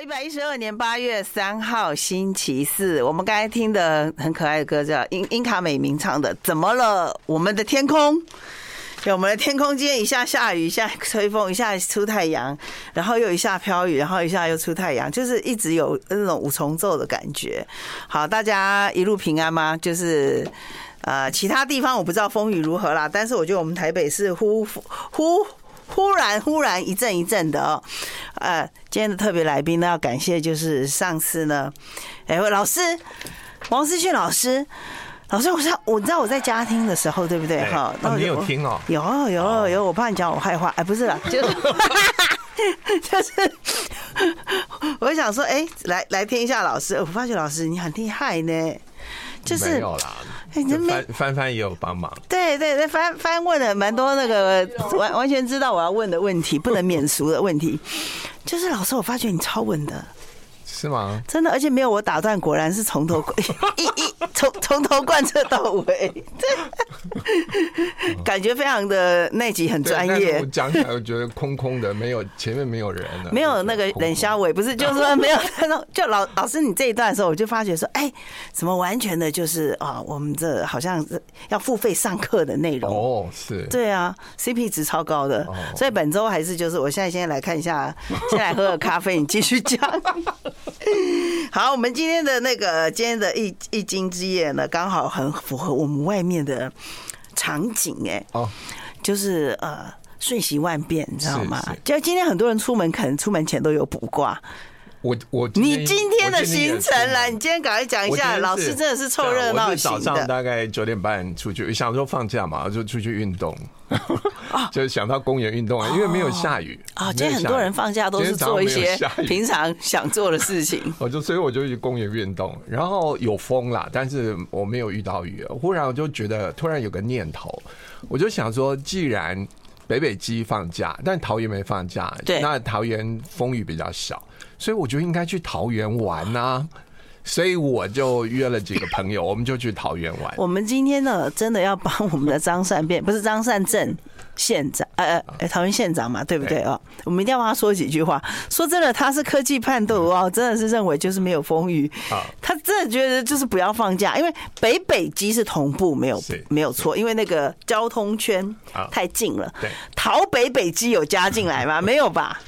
一百一十二年八月三号星期四，我们刚才听的很可爱的歌叫英英卡美明唱的《怎么了？我们的天空》。我们的天空今天一下下雨，一下吹风，一下出太阳，然后又一下飘雨，然后一下又出太阳，就是一直有那种五重奏的感觉。好，大家一路平安吗？就是呃，其他地方我不知道风雨如何啦，但是我觉得我们台北是呼呼。忽然，忽然一阵一阵的哦，呃，今天的特别来宾呢，要感谢就是上次呢，哎，老师王思训老师，老师，我知道，我知道我在家听的时候，对不对？哈，那你有听哦？有有有，我怕你讲我坏话，哎，不是啦，就 是就是，我想说，哎，来来听一下老师，我发觉老师你很厉害呢。就是没有啦，翻翻翻也有帮忙。对对对，翻翻问了蛮多那个完完全知道我要问的问题，不能免俗的问题。就是老师，我发觉你超稳的。是吗？真的，而且没有我打断，果然是从头 一一从从头贯彻到尾，感觉非常的那集很专业。我讲起来，我觉得空空的，没有前面没有人了，没有那个冷笑伟，不是，就是说没有那种。就老老师你这一段的时候，我就发觉说，哎，怎么完全的就是啊，我们这好像是要付费上课的内容哦，是对啊，CP 值超高的，所以本周还是就是，我现在先来看一下，先来喝个咖啡，你继续讲。好，我们今天的那个今天的一一经之夜呢，刚好很符合我们外面的场景哎，哦，就是呃瞬息万变，你知道吗？就今天很多人出门，可能出门前都有卜卦。我我你今天的行程来，你今天赶快讲一下。老师真的是凑热闹型的。早上大概九点半出去，想说放假嘛，就出去运动。就是想到公园运动啊，因为没有下雨啊。今天很多人放假都是做一些平常想做的事情。我 就所以我就去公园运动，然后有风啦，但是我没有遇到雨。忽然我就觉得突然有个念头，我就想说，既然北北基放假，但桃园没放假，对，那桃园风雨比较小。所以我就应该去桃园玩呐，所以我就约了几个朋友，我们就去桃园玩。我们今天呢，真的要帮我们的张善变，不是张善政县长，呃呃，桃园县长嘛，对不对哦？我们一定要帮他说几句话。说真的，他是科技叛徒哦，真的是认为就是没有风雨，他真的觉得就是不要放假，因为北北基是同步，没有没有错，因为那个交通圈太近了。对，桃北北基有加进来吗？没有吧？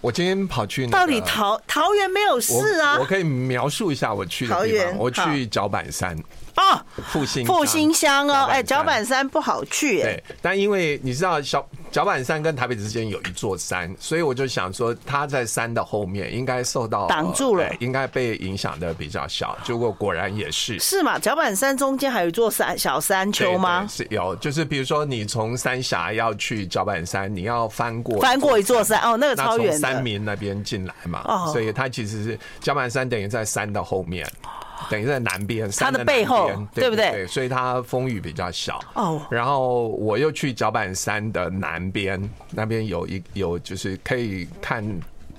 我今天跑去，到底桃桃园没有事啊？我可以描述一下我去的地方。我去脚板山。啊，复兴复兴乡哦，哎，脚板山不好去哎。对，但因为你知道小角板山跟台北之间有一座山，所以我就想说，它在山的后面应该受到挡住了，应该被影响的比较小。结果果然也是，是嘛？脚板山中间还有一座山小山丘吗？是有，就是比如说你从三峡要去脚板山，你要翻过翻过一座山哦，那个超远的，三民那边进来嘛，哦所以它其实是脚板山等于在山的后面。等于在南边，它的背后，对不对？对所以它风雨比较小。哦，然后我又去脚板山的南边，那边有一有就是可以看。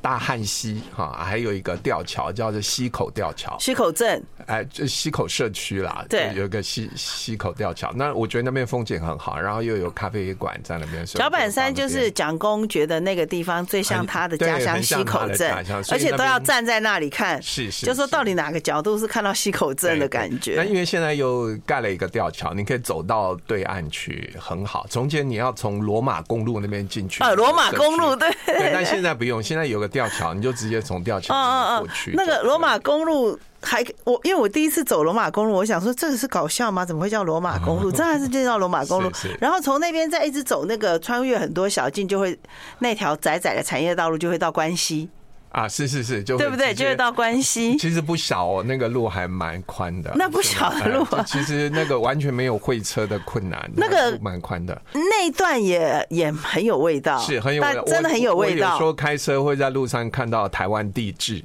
大汉溪哈，还有一个吊桥叫做溪口吊桥，溪口镇，哎，就溪口社区啦，对，有一个溪溪口吊桥。那我觉得那边风景很好，然后又有咖啡馆在那边。脚板山就是蒋公觉得那个地方最像他的家乡溪口镇，而且都要站在那里看，是是，就说到底哪个角度是看到溪口镇的感觉。那因为现在又盖了一个吊桥，你可以走到对岸去，很好。从前你要从罗马公路那边进去，啊，罗马公路对，对，但现在不用，现在有个。吊桥，你就直接从吊桥过去。那个罗马公路还我，因为我第一次走罗马公路，我想说这个是搞笑吗？怎么会叫罗马公路？真的是就叫罗马公路。然后从那边再一直走，那个穿越很多小径，就会那条窄窄的产业道路就会到关西。啊，是是是，就对不对？就会到关西。其实不小哦，那个路还蛮宽的。那不小的路，其实那个完全没有会车的困难。那个蛮宽的，那段也也很有味道，是很有味道，真的很有味道。有时候开车会在路上看到台湾地质。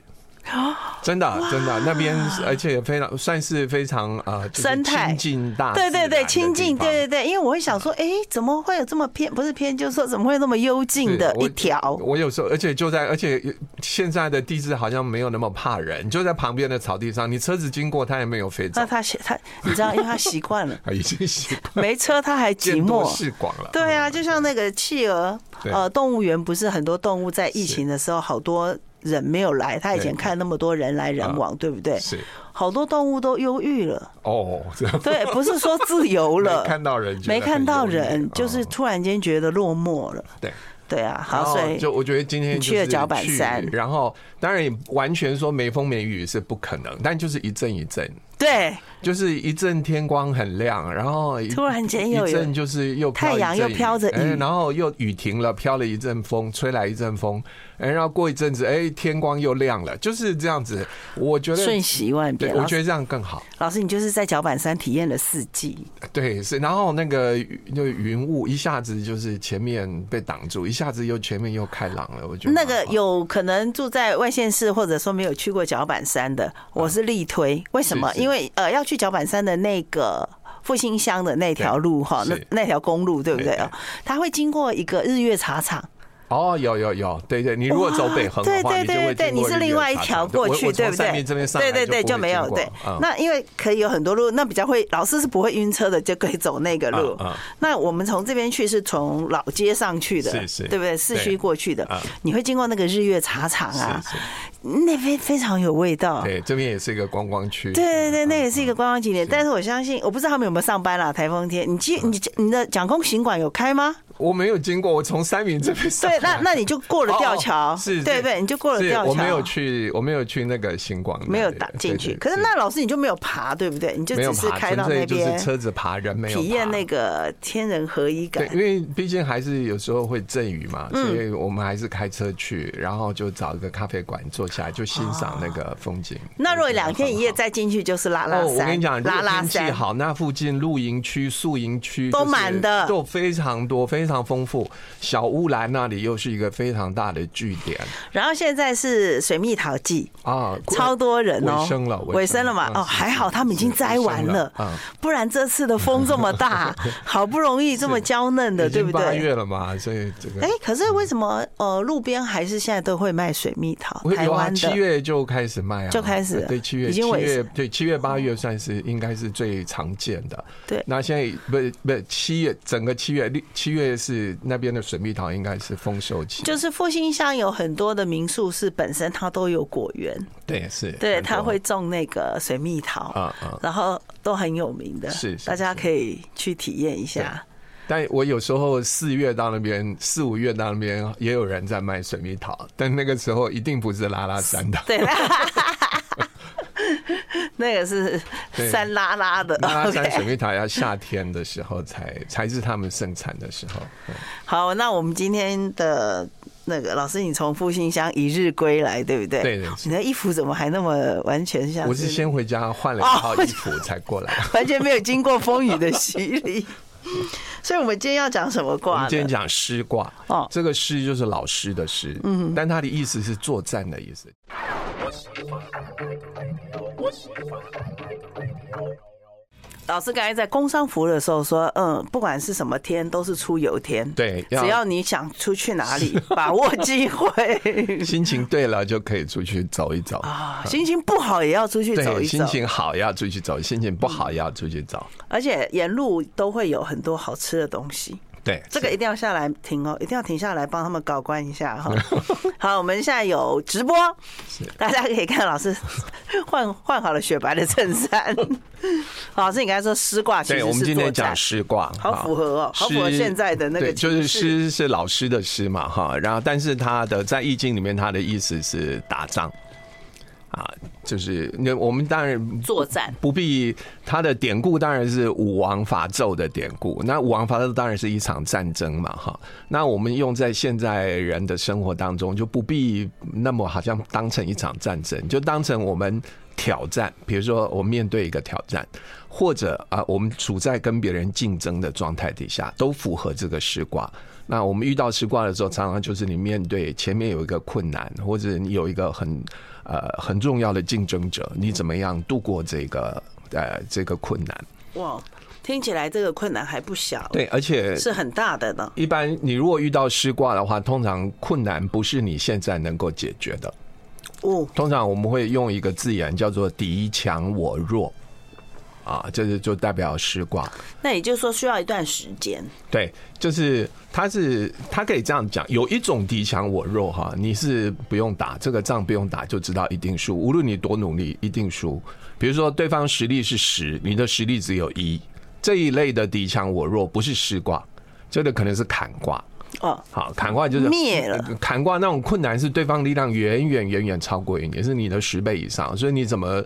真的，真的，那边而且也非常算是非常呃生态亲近大对对对亲近对对对，因为我会想说，哎，怎么会有这么偏？不是偏，就是说怎么会那么幽静的一条？我有时候，而且就在，而且现在的地质好像没有那么怕人，就在旁边的草地上，你车子经过，它也没有飞走。那他他，你知道，因为他习惯了，已经习惯没车，他还寂寞。视广了。对啊，就像那个企鹅，呃，动物园不是很多动物在疫情的时候好多。人没有来，他以前看那么多人来人往，对不对？是，好多动物都忧郁了。哦，对，不是说自由了，看到人没看到人，就是突然间觉得落寞了。对。对啊，好，所以就我觉得今天去了脚板山，然后当然也完全说没风没雨是不可能，但就是一阵一阵。对，就是一阵天光很亮，然后突然间又一阵就是又太阳又飘着雨，然后又雨停了，飘了一阵风，吹来一阵风，哎，然后过一阵子，哎，天光又亮了，就是这样子。我觉得瞬息万变，我觉得这样更好。老师，你就是在角板山体验了四季。对，是，然后那个那个云雾一下子就是前面被挡住，一下子又前面又开朗了。我觉得那个有可能住在外县市，或者说没有去过角板山的，我是力推。为什么？因为因为呃，要去角板山的那个复兴乡的那条路哈，那那条公路对不对啊？它会经过一个日月茶厂。哦，有有有，对对，你如果走北横的话，对对对对，你是另外一条过去，对不对？对对对，就没有对。那因为可以有很多路，那比较会老师是不会晕车的，就可以走那个路。那我们从这边去是从老街上去的，对不对？市区过去的，你会经过那个日月茶厂啊，那边非常有味道。对，这边也是一个观光区。对对对，那也是一个观光景点。但是我相信，我不知道他们有没有上班啦。台风天，你记你你的蒋公行馆有开吗？我没有经过，我从三明这边。对，那那你就过了吊桥，是，对对，你就过了吊桥。我没有去，我没有去那个星光，没有打进去。可是那老师你就没有爬，对不对？你就只是开到那边，就是车子爬，人没有体验那个天人合一感。对，因为毕竟还是有时候会阵雨嘛，所以我们还是开车去，然后就找一个咖啡馆坐下来，就欣赏那个风景。那如果两天一夜再进去，就是拉拉山。我跟你讲，拉拉天气好，那附近露营区、宿营区都满的，都非常多，非常丰富。小乌兰那里又是一个非常大的据点，然后现在是水蜜桃季啊，超多人哦，尾声了，尾声了嘛？哦，还好他们已经摘完了，不然这次的风这么大，好不容易这么娇嫩的，对不对？八月了嘛，所以这个哎，可是为什么呃路边还是现在都会卖水蜜桃？台湾七月就开始卖啊，就开始对七月七月对七月八月算是应该是最常见的。对，那现在不是不是七月整个七月六七月是那边的。水蜜桃应该是丰收期，就是复兴乡有很多的民宿是本身它都有果园，对，是，对，它会种那个水蜜桃，啊啊，然后都很有名的，是，大家可以去体验一下。但我有时候四月到那边，四五月到那边也有人在卖水蜜桃，但那个时候一定不是拉拉山的，对。那个是山拉拉的，拉拉山水蜜桃要夏天的时候才才是他们盛产的时候。好，那我们今天的那个老师，你从复兴乡一日归来，对不对？对对。你的衣服怎么还那么完全像？我是先回家换了一套衣服才过来，完全没有经过风雨的洗礼。所以，我们今天要讲什么卦？我们今天讲师卦。哦，这个师就是老师的师，嗯，但它的意思是作战的意思。老师刚才在工商服的时候说，嗯，不管是什么天，都是出游天。对，只要你想出去哪里，把握机会。心情对了就可以出去走一走啊，心情不好也要出去走一走。心情好也要出去走，心情不好也要出去走。而且沿路都会有很多好吃的东西。对，这个一定要下来停哦，一定要停下来帮他们搞关一下哈。好，我们现在有直播，大家可以看老师 换换好了雪白的衬衫。老师，你刚才说师卦，其实是我们今天讲师卦，好符合哦，好符合现在的那个，就是师是老师的师嘛哈。然后，但是他的在易经里面，他的意思是打仗。啊，就是那我们当然作战不必，他的典故当然是武王伐纣的典故。那武王伐纣当然是一场战争嘛，哈。那我们用在现在人的生活当中，就不必那么好像当成一场战争，就当成我们挑战。比如说，我面对一个挑战，或者啊，我们处在跟别人竞争的状态底下，都符合这个师卦。那我们遇到师卦的时候，常常就是你面对前面有一个困难，或者你有一个很。呃，很重要的竞争者，你怎么样度过这个呃这个困难？哇，听起来这个困难还不小，对，而且是很大的呢。一般你如果遇到师卦的话，通常困难不是你现在能够解决的。哦，通常我们会用一个字眼叫做“敌强我弱”。啊，这是就代表失卦。那也就是说需要一段时间。对，就是他是他可以这样讲，有一种敌强我弱哈，你是不用打这个仗，不用打就知道一定输，无论你多努力，一定输。比如说对方实力是十，你的实力只有一，这一类的敌强我弱不是失卦，这个可能是坎卦。哦，好，砍卦就是灭了。砍卦那种困难是对方力量远远远远超过于你，是你的十倍以上，所以你怎么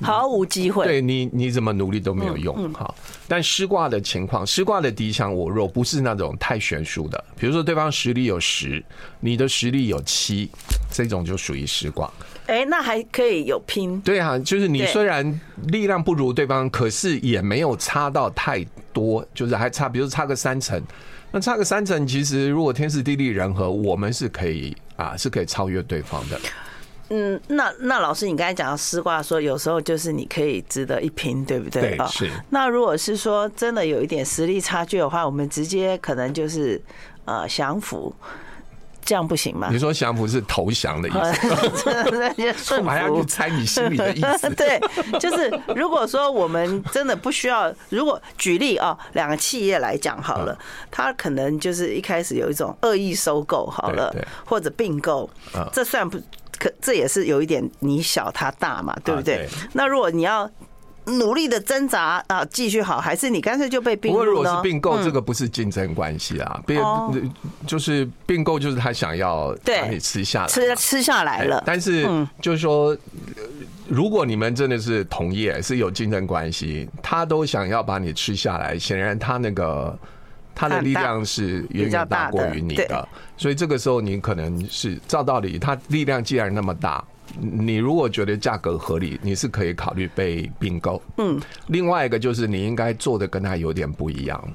毫无机会？对你，你怎么努力都没有用。好，但师卦的情况，师卦的敌强我弱，不是那种太悬殊的。比如说对方实力有十，你的实力有七，这种就属于师卦。哎，那还可以有拼。对啊，就是你虽然力量不如对方，可是也没有差到太多，就是还差，比如差个三成。那差个三成，其实如果天时地利人和，我们是可以啊，是可以超越对方的。嗯，那那老师，你刚才讲到丝瓜，说有时候就是你可以值得一拼，对不对？对，是。那如果是说真的有一点实力差距的话，我们直接可能就是呃降服。这样不行吗？你说降服是投降的意思，我还要去猜你心里的意思。对，就是如果说我们真的不需要，如果举例啊，两个企业来讲好了，他可能就是一开始有一种恶意收购好了，或者并购，这算不可，这也是有一点你小他大嘛，对不对？那如果你要。努力的挣扎啊，继续好，还是你干脆就被并购？不过如果是并购，这个不是竞争关系啊，并就是并购，就是他想要把你吃下来，吃吃下来了。但是就是说，如果你们真的是同业，是有竞争关系，他都想要把你吃下来，显然他那个他的力量是远远大过于你的，所以这个时候你可能是照道理，他力量既然那么大。你如果觉得价格合理，你是可以考虑被并购。嗯，另外一个就是你应该做的跟他有点不一样，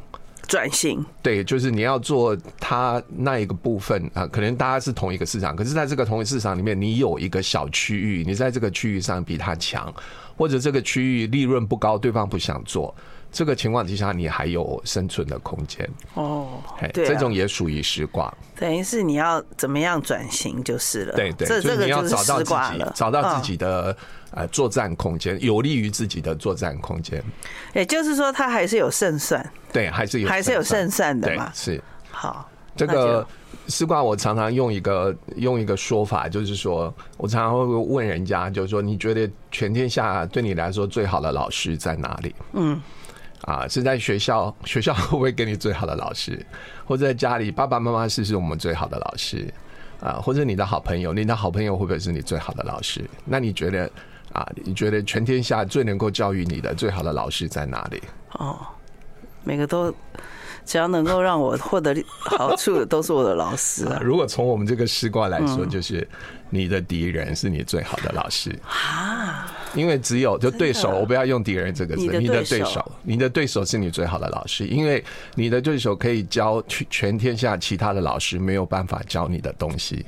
转型。对，就是你要做他那一个部分啊，可能大家是同一个市场，可是在这个同一个市场里面，你有一个小区域，你在这个区域上比他强，或者这个区域利润不高，对方不想做。这个情况底下，你还有生存的空间哦。对，这种也属于师卦。等于是你要怎么样转型就是了。对对，这个你要找到自己，找到自己的呃作战空间，有利于自己的作战空间。也就是说，他还是有胜算。对，还是有还是有胜算的嘛。是。好，这个师卦我常常用一个用一个说法，就是说我常常会问人家，就是说你觉得全天下对你来说最好的老师在哪里？嗯。啊，是在学校，学校会不会给你最好的老师？或者在家里，爸爸妈妈是不是我们最好的老师？啊，或者你的好朋友，你的好朋友会不会是你最好的老师？那你觉得啊，你觉得全天下最能够教育你的最好的老师在哪里？哦，每个都。只要能够让我获得好处的，都是我的老师 啊。如果从我们这个师卦来说，就是你的敌人是你最好的老师啊。因为只有就对手，我不要用敌人这个字，你的对手，你的对手是你最好的老师，因为你的对手可以教全天下其他的老师没有办法教你的东西。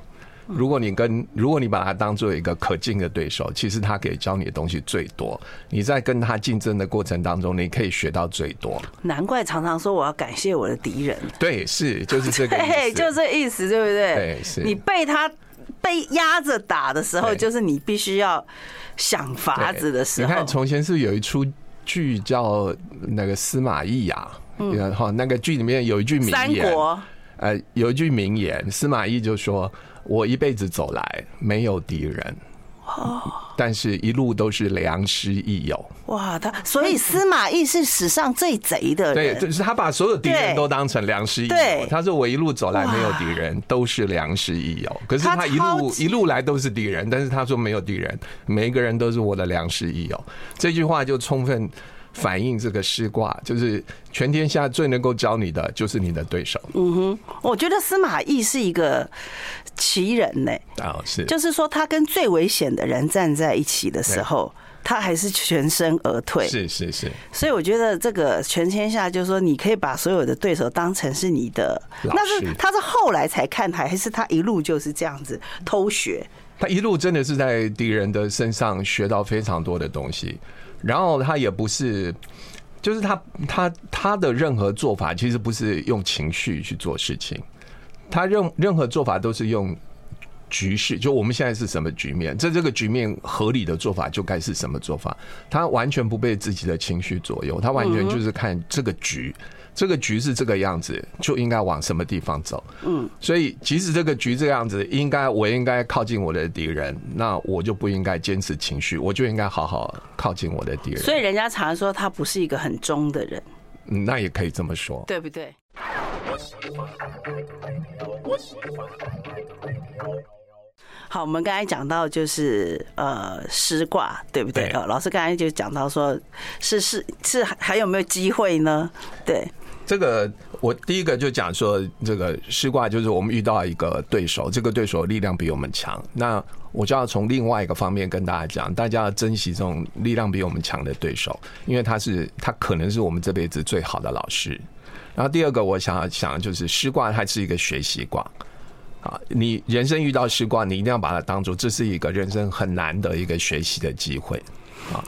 如果你跟如果你把他当做一个可敬的对手，其实他可以教你的东西最多。你在跟他竞争的过程当中，你可以学到最多。难怪常常说我要感谢我的敌人。对，是就是这个意思，就这意思，对不对？对，是你被他被压着打的时候，就是你必须要想法子的时候。你看，从前是有一出剧叫那个司马懿呀，嗯，好，那个剧里面有一句名言，三国，呃，有一句名言，司马懿就说。我一辈子走来没有敌人，但是一路都是良师益友。哇，他所以司马懿是史上最贼的人。对，就是他把所有敌人都当成良师益友。他说我一路走来没有敌人，都是良师益友。可是他一路一路来都是敌人，但是他说没有敌人，每一个人都是我的良师益友。这句话就充分。反映这个师卦，就是全天下最能够教你的，就是你的对手。嗯哼，我觉得司马懿是一个奇人呢。哦，是，就是说他跟最危险的人站在一起的时候，他还是全身而退。是是是。所以我觉得这个全天下，就是说你可以把所有的对手当成是你的。那是他是后来才看台，还是他一路就是这样子偷学？他一路真的是在敌人的身上学到非常多的东西。然后他也不是，就是他他他的任何做法其实不是用情绪去做事情，他任任何做法都是用局势，就我们现在是什么局面，在这个局面合理的做法就该是什么做法。他完全不被自己的情绪左右，他完全就是看这个局，这个局是这个样子，就应该往什么地方走。嗯，所以即使这个局这个样子，应该我应该靠近我的敌人，那我就不应该坚持情绪，我就应该好好靠近我的敌人。所以人家常说他不是一个很忠的人，嗯，那也可以这么说，对不对？好，我们刚才讲到就是呃师卦，对不对？呃，老师刚才就讲到说，是是是还有没有机会呢？对，这个我第一个就讲说，这个师卦就是我们遇到一个对手，这个对手力量比我们强，那我就要从另外一个方面跟大家讲，大家要珍惜这种力量比我们强的对手，因为他是他可能是我们这辈子最好的老师。然后第二个我想要讲的就是师卦，它是一个学习卦。啊，你人生遇到时光，你一定要把它当做这是一个人生很难的一个学习的机会啊。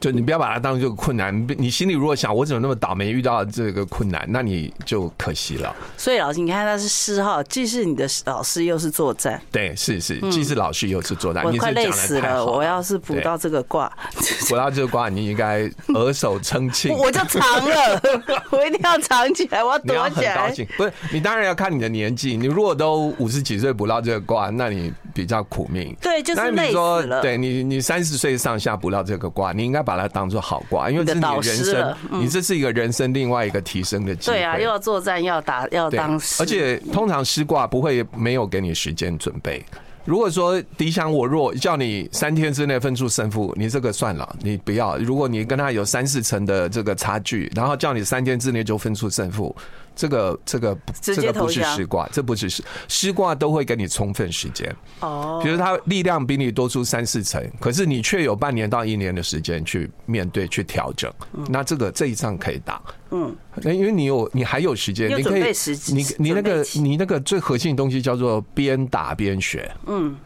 就你不要把它当做困难，你心里如果想我怎么那么倒霉遇到这个困难，那你就可惜了。所以老师，你看他是师哈，既是你的老师，又是作战。对，是是，既是老师又是作战。我快累死了，我要是补到这个卦，补到这个卦，你应该额手称庆。我就藏了，我一定要藏起来，我要躲起来。高兴不是你，当然要看你的年纪。你如果都五十几岁补到这个卦，那你比较苦命。对，就是累死了。对你，你三十岁上下不到这个卦，你应该把它当做好卦，因为这是你的人生，你这是一个人生另外一个提升的机会。对啊，又要作战，又要打，要当。而且通常师卦不会没有给你时间准备。如果说敌强我弱，叫你三天之内分出胜负，你这个算了，你不要。如果你跟他有三四成的这个差距，然后叫你三天之内就分出胜负。这个这个这个不是师卦，这不是师师卦都会给你充分时间哦。比如他力量比你多出三四成，可是你却有半年到一年的时间去面对去调整，那这个这一仗可以打。嗯，因为你有你还有时间，你可以你你那个你那个最核心的东西叫做边打边学。嗯。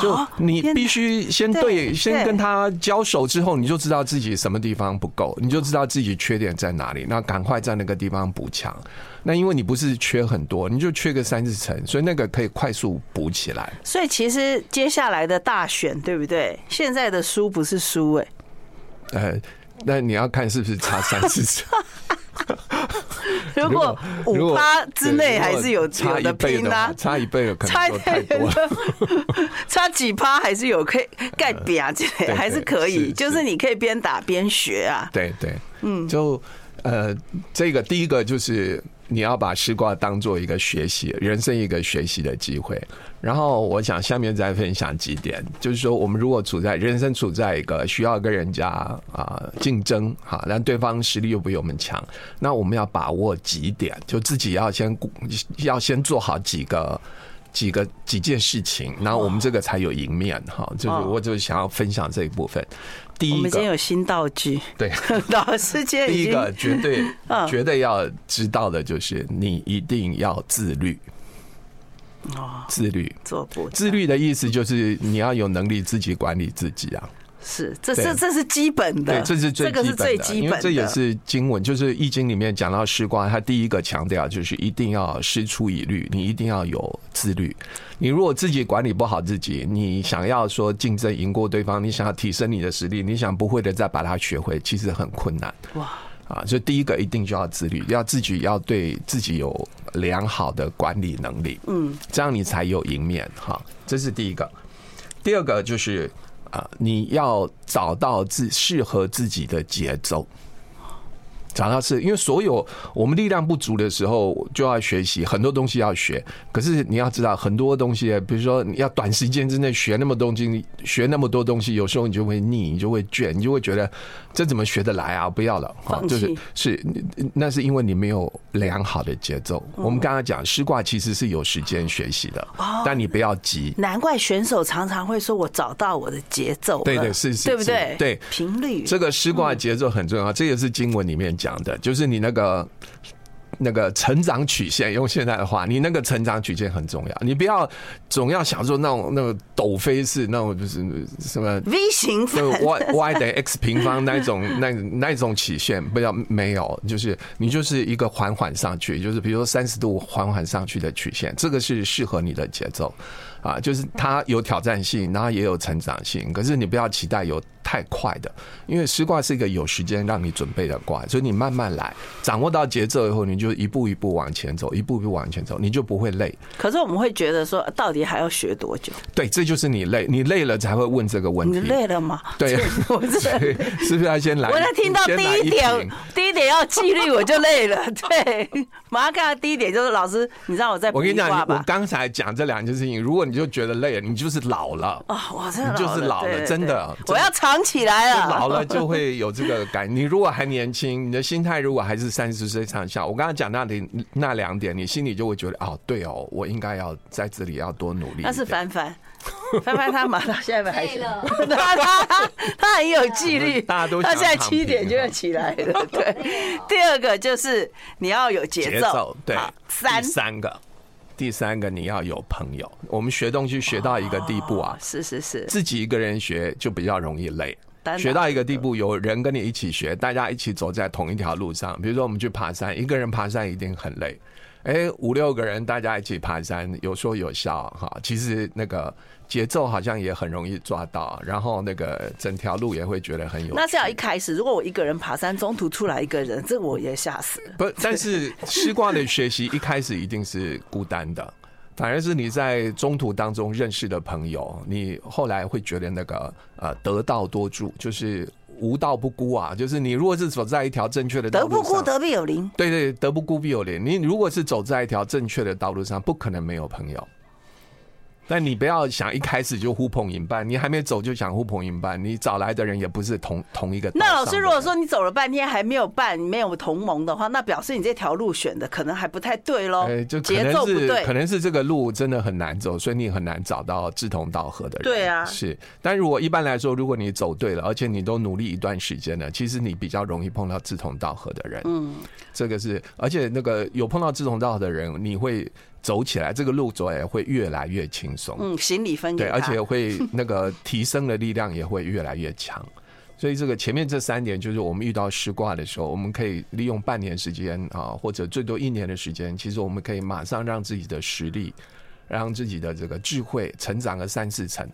就你必须先对，先跟他交手之后，你就知道自己什么地方不够，你就知道自己缺点在哪里，那赶快在那个地方补强。那因为你不是缺很多，你就缺个三四成，所以那个可以快速补起来。所以其实接下来的大选，对不对？现在的输不是输，哎，呃，那你要看是不是差三四成。如果五趴之内还是有差一倍的，差一倍的可能差太多了，差几趴还是有可以盖比啊，这还是可以，就是你可以边打边学啊。对对，嗯，就呃，这个第一个就是。你要把师卦当做一个学习人生一个学习的机会，然后我想下面再分享几点，就是说我们如果处在人生处在一个需要跟人家啊竞争哈，但对方实力又比我们强，那我们要把握几点，就自己要先要先做好几个几个几件事情，然后我们这个才有赢面哈。就是我就想要分享这一部分。第一个，我们今天有新道具。对，老师今天第一个绝对绝对要知道的就是，你一定要自律。哦，自律，做不自律的意思就是你要有能力自己管理自己啊。是，这这这是基本的，对，这是最这个是最基本的，这也是经文，就是《易经》里面讲到师卦，它第一个强调就是一定要师出以律，你一定要有自律。你如果自己管理不好自己，你想要说竞争赢过对方，你想要提升你的实力，你想不会的再把它学会，其实很困难。哇啊，所以第一个一定就要自律，要自己要对自己有良好的管理能力，嗯，这样你才有赢面哈。这是第一个，第二个就是。啊，你要找到自适合自己的节奏。找到是因为所有我们力量不足的时候，就要学习很多东西要学。可是你要知道很多东西，比如说你要短时间之内学那么多东西，学那么多东西，有时候你就会腻，你就会倦，你就会觉得这怎么学得来啊？不要了，就是是那是因为你没有良好的节奏。我们刚刚讲师卦其实是有时间学习的，但你不要急。难怪选手常常会说：“我找到我的节奏。”对对是是，对不对？对频率这个师卦节奏很重要，这也是经文里面讲的，就是你那个那个成长曲线，用现在的话，你那个成长曲线很重要。你不要总要想说那种那种陡飞式那种就是什么 V 型，y y 等于 x 平方那种 那那种曲线，不要没有，就是你就是一个缓缓上去，就是比如说三十度缓缓上去的曲线，这个是适合你的节奏啊，就是它有挑战性，然后也有成长性，可是你不要期待有。太快的，因为师卦是一个有时间让你准备的卦，所以你慢慢来，掌握到节奏以后，你就一步一步往前走，一步一步往前走，你就不会累。可是我们会觉得说，到底还要学多久？对，这就是你累，你累了才会问这个问题。你累了吗？对，我 是 是不是要先来？我在听到第一点，第一点要纪律，我就累了。对，马上看到第一点就是老师，你知道我在我跟你讲，我刚才讲这两件事情，如果你就觉得累了，你就是老了啊！我真的就是老了，真的，我要藏。起来了，老了就会有这个感。你如果还年轻，你的心态如果还是三十岁上下，我刚刚讲那点那两点，你心里就会觉得哦，对哦，我应该要在这里要多努力。那是凡凡，凡凡他马上现在还是他他 他很有纪律，大家都他现在七点就要起来了。对，第二个就是你要有节奏，对，三三个。第三个，你要有朋友。我们学东西学到一个地步啊，是是是，自己一个人学就比较容易累。学到一个地步，有人跟你一起学，大家一起走在同一条路上。比如说，我们去爬山，一个人爬山一定很累。哎，五六个人大家一起爬山，有说有笑哈。其实那个。节奏好像也很容易抓到，然后那个整条路也会觉得很有。那是要一开始，如果我一个人爬山，中途出来一个人，这我也吓死了。不，但是西瓜的学习一开始一定是孤单的，反而是你在中途当中认识的朋友，你后来会觉得那个呃得道多助，就是无道不孤啊。就是你如果是走在一条正确的道路上，德不孤，德必有邻。对对，德不孤必有邻。你如果是走在一条正确的道路上，不可能没有朋友。但你不要想一开始就呼朋引伴，你还没走就想呼朋引伴，你找来的人也不是同同一个。那老师如果说你走了半天还没有伴，没有同盟的话，那表示你这条路选的可能还不太对喽。哎，就节奏不对，可能是这个路真的很难走，所以你很难找到志同道合的人。对啊，是。但如果一般来说，如果你走对了，而且你都努力一段时间了，其实你比较容易碰到志同道合的人。嗯，这个是，而且那个有碰到志同道合的人，你会。走起来，这个路走也会越来越轻松。嗯，行李分给对，而且会那个提升的力量也会越来越强。所以这个前面这三点，就是我们遇到失卦的时候，我们可以利用半年时间啊，或者最多一年的时间，其实我们可以马上让自己的实力，让自己的这个智慧成长个三四成。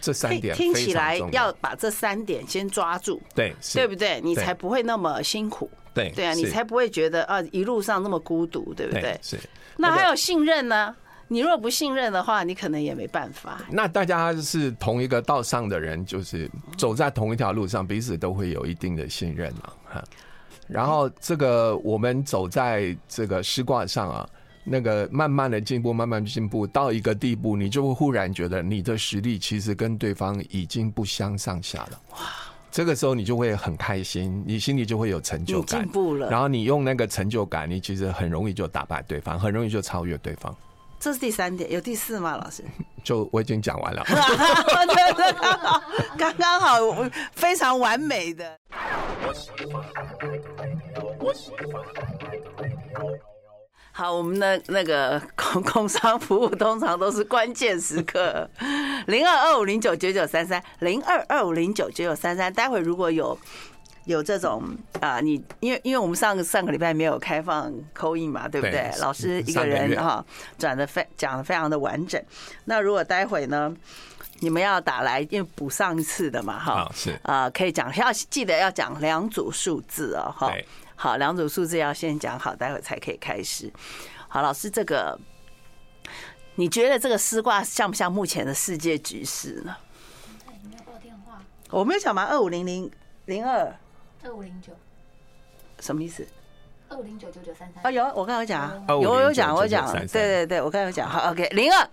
这三点听起来要把这三点先抓住，对，对不对？你才不会那么辛苦。对，对啊，你才不会觉得啊一路上那么孤独，对不对？是。那还有信任呢？你如果不信任的话，你可能也没办法。那大家是同一个道上的人，就是走在同一条路上，彼此都会有一定的信任嘛，哈。然后这个我们走在这个师卦上啊，那个慢慢的进步，慢慢进步到一个地步，你就会忽然觉得你的实力其实跟对方已经不相上下了。哇！这个时候你就会很开心，你心里就会有成就感，进步了。然后你用那个成就感，你其实很容易就打败对方，很容易就超越对方。这是第三点，有第四吗？老师？就我已经讲完了，刚刚好，非常完美的。好，我们的那个工 工商服务通常都是关键时刻，零二二五零九九九三三，零二二五零九九九三三。待会如果有有这种啊，你因为因为我们上个上个礼拜没有开放 call in 嘛，对不对？老师一个人哈转的非讲的非常的完整。那如果待会呢，你们要打来，因为补上一次的嘛，哈，是啊，可以讲要记得要讲两组数字哦，哈。好，两组数字要先讲好，待会才可以开始。好，老师，这个你觉得这个师卦像不像目前的世界局势呢？你要报电话？我没有讲吗？二五零零零二二五零九，什么意思？二五零九九九三三。啊，有，我刚刚有讲啊，有有讲，我讲，对对对，我刚刚有讲。好，OK，零二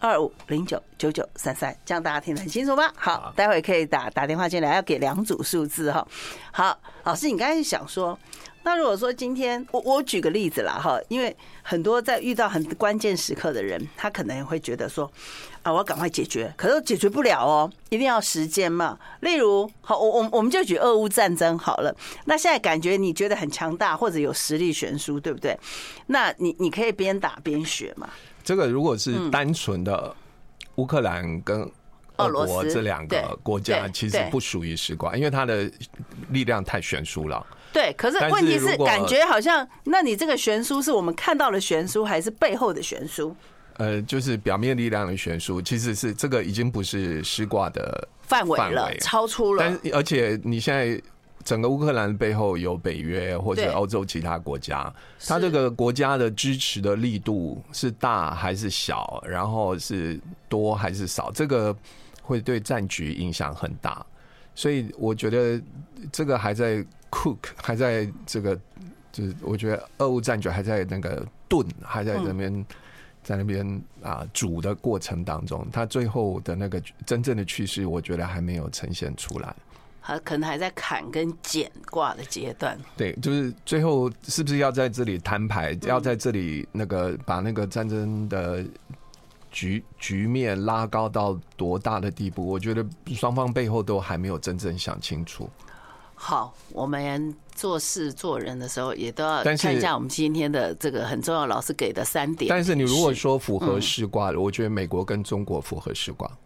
二五零九九九三三，这样大家听得很清楚吗？好，待会可以打打电话进来，要给两组数字哈。好，老师，你刚才想说。那如果说今天我我举个例子啦哈，因为很多在遇到很关键时刻的人，他可能会觉得说啊，我要赶快解决，可是解决不了哦，一定要时间嘛。例如，好，我我我们就举俄乌战争好了。那现在感觉你觉得很强大，或者有实力悬殊，对不对？那你你可以边打边学嘛。这个如果是单纯的乌克兰跟俄国这两个国家其实不属于实卦，因为它的力量太悬殊了。对，可是问题是感觉好像，那你这个悬殊是我们看到的悬殊，还是背后的悬殊？呃，就是表面力量的悬殊，其实是这个已经不是师卦的范围了，超出了。但而且你现在整个乌克兰背后有北约或者欧洲其他国家，它这个国家的支持的力度是大还是小，然后是多还是少，这个会对战局影响很大。所以我觉得这个还在 cook，还在这个就是我觉得俄乌战局还在那个炖，还在那边。嗯在那边啊煮的过程当中，它最后的那个真正的趋势，我觉得还没有呈现出来。还可能还在砍跟剪挂的阶段。对，就是最后是不是要在这里摊牌，要在这里那个把那个战争的局局面拉高到多大的地步？我觉得双方背后都还没有真正想清楚。好，我们做事做人的时候也都要看一下我们今天的这个很重要，老师给的三点。但是你如果说符合世卦，我觉得美国跟中国符合世卦啊，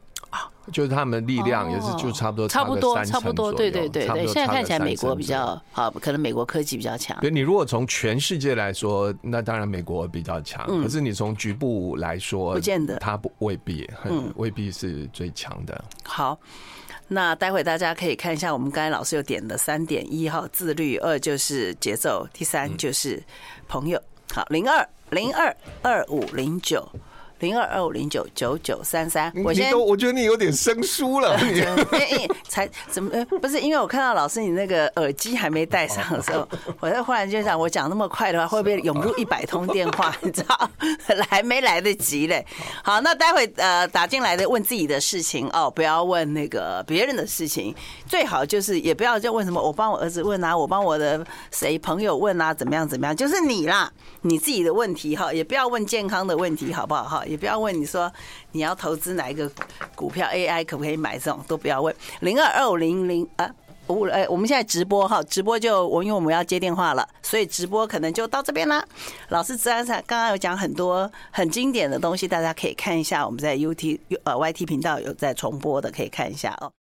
就是他们力量也是就差不多差不多差不多，对对对对。现在看起来美国比较好，可能美国科技比较强。对，你如果从全世界来说，那当然美国比较强。可是你从局部来说，不见得，它不未必很未必是最强的。好。那待会大家可以看一下，我们刚才老师有点的三点：一号自律，二就是节奏，第三就是朋友。好，零二零二二五零九。零二二五零九九九三三，我先，我觉得你有点生疏了。才怎么？不是因为我看到老师你那个耳机还没戴上的时候，我就忽然就想，我讲那么快的话，会不会涌入一百通电话？你知道，还没来得及嘞。好，那待会呃打进来的问自己的事情哦，不要问那个别人的事情，最好就是也不要就问什么，我帮我儿子问啊，我帮我的谁朋友问啊，怎么样怎么样，就是你啦，你自己的问题哈，也不要问健康的问题，好不好哈？也不要问你说你要投资哪一个股票 AI 可不可以买，这种都不要问。零二二五零零啊五哎，我们现在直播哈，直播就我因为我们要接电话了，所以直播可能就到这边啦。老师自然上刚刚有讲很多很经典的东西，大家可以看一下，我们在 UT 呃 YT 频道有在重播的，可以看一下哦。